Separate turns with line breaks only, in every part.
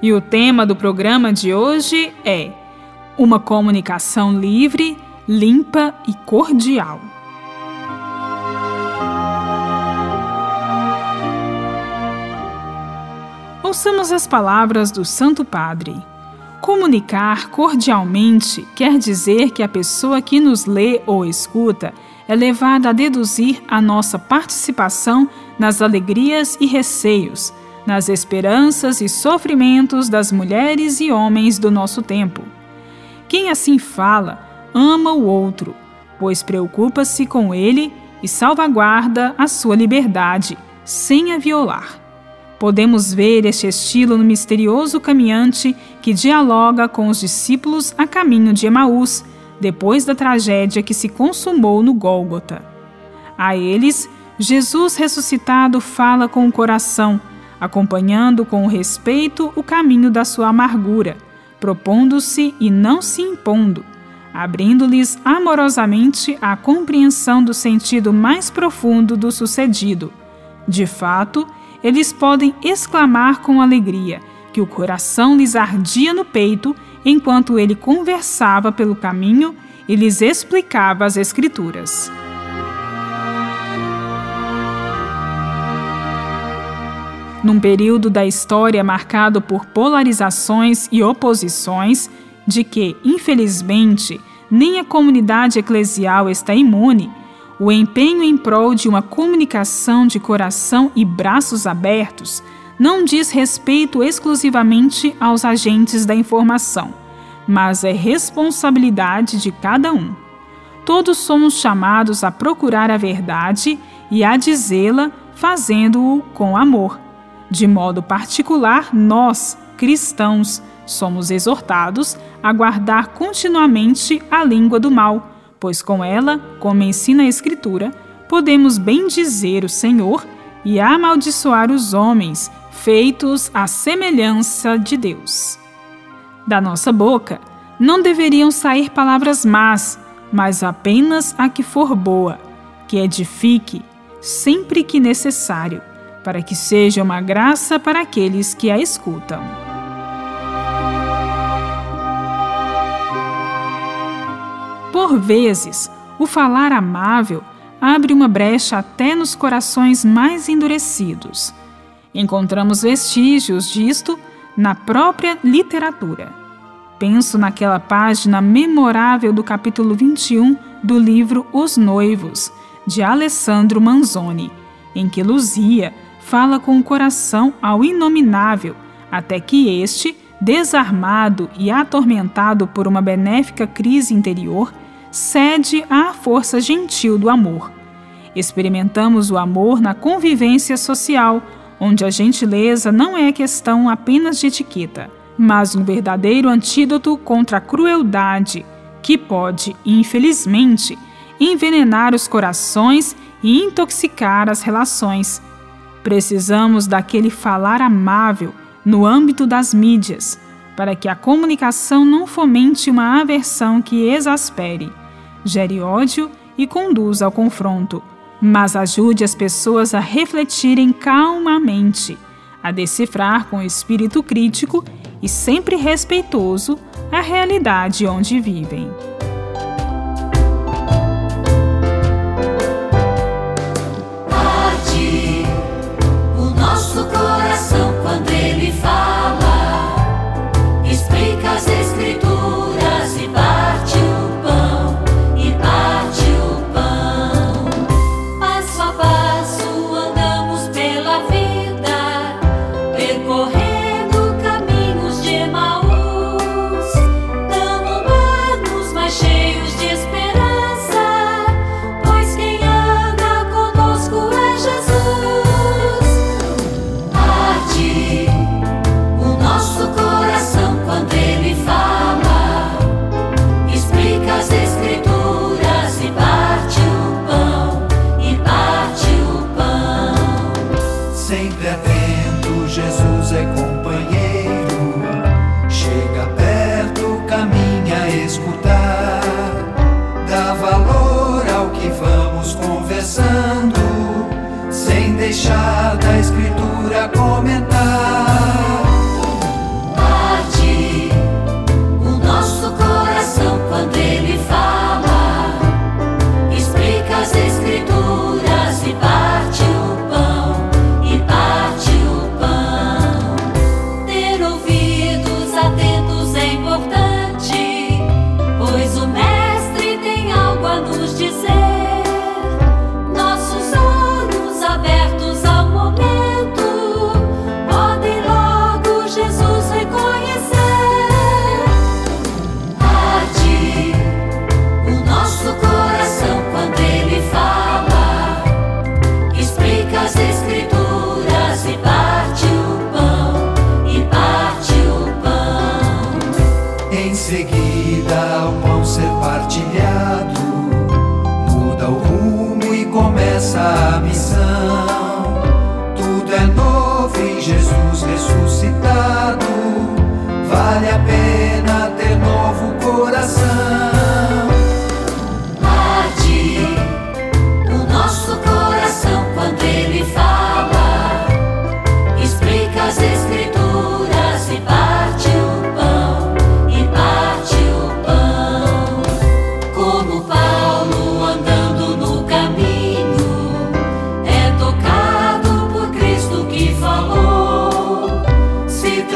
E o tema do programa de hoje é Uma comunicação livre, limpa e cordial. Ouçamos as palavras do Santo Padre. Comunicar cordialmente quer dizer que a pessoa que nos lê ou escuta é levada a deduzir a nossa participação nas alegrias e receios, nas esperanças e sofrimentos das mulheres e homens do nosso tempo. Quem assim fala, ama o outro, pois preocupa-se com ele e salvaguarda a sua liberdade, sem a violar. Podemos ver este estilo no misterioso caminhante que dialoga com os discípulos a caminho de Emaús, depois da tragédia que se consumou no Gólgota. A eles, Jesus ressuscitado fala com o coração, acompanhando com respeito o caminho da sua amargura, propondo-se e não se impondo, abrindo-lhes amorosamente a compreensão do sentido mais profundo do sucedido. De fato, eles podem exclamar com alegria que o coração lhes ardia no peito enquanto ele conversava pelo caminho e lhes explicava as Escrituras. Num período da história marcado por polarizações e oposições, de que, infelizmente, nem a comunidade eclesial está imune, o empenho em prol de uma comunicação de coração e braços abertos não diz respeito exclusivamente aos agentes da informação, mas é responsabilidade de cada um. Todos somos chamados a procurar a verdade e a dizê-la fazendo-o com amor. De modo particular, nós, cristãos, somos exortados a guardar continuamente a língua do mal pois com ela, como ensina a Escritura, podemos bendizer o Senhor e amaldiçoar os homens, feitos à semelhança de Deus. Da nossa boca não deveriam sair palavras más, mas apenas a que for boa, que edifique, sempre que necessário, para que seja uma graça para aqueles que a escutam. Por vezes, o falar amável abre uma brecha até nos corações mais endurecidos. Encontramos vestígios disto na própria literatura. Penso naquela página memorável do capítulo 21 do livro Os Noivos, de Alessandro Manzoni, em que Luzia fala com o coração ao inominável, até que este, desarmado e atormentado por uma benéfica crise interior, cede à força gentil do amor. Experimentamos o amor na convivência social, onde a gentileza não é questão apenas de etiqueta, mas um verdadeiro antídoto contra a crueldade, que pode, infelizmente, envenenar os corações e intoxicar as relações. Precisamos daquele falar amável no âmbito das mídias para que a comunicação não fomente uma aversão que exaspere, gere ódio e conduza ao confronto, mas ajude as pessoas a refletirem calmamente, a decifrar com espírito crítico e sempre respeitoso a realidade onde vivem.
Começa a missão.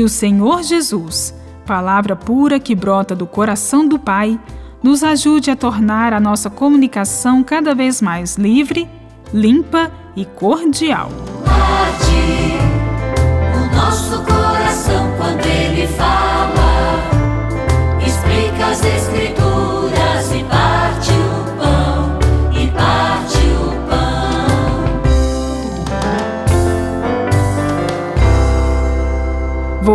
Que o Senhor Jesus, palavra pura que brota do coração do Pai, nos ajude a tornar a nossa comunicação cada vez mais livre, limpa e cordial.
O nosso coração quando ele fala, explica as escrituras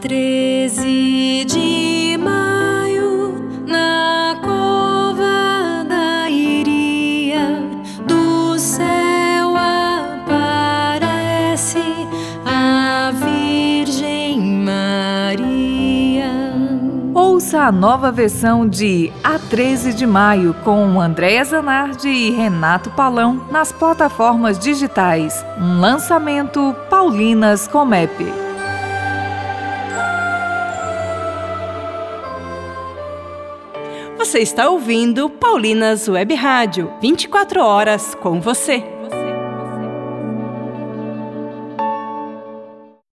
13 de maio, na cova da Iria, do céu aparece a Virgem Maria.
Ouça a nova versão de A 13 de Maio com Andréa Zanardi e Renato Palão nas plataformas digitais. Um lançamento Paulinas Comep.
Você está ouvindo Paulinas Web Rádio, 24 horas com você.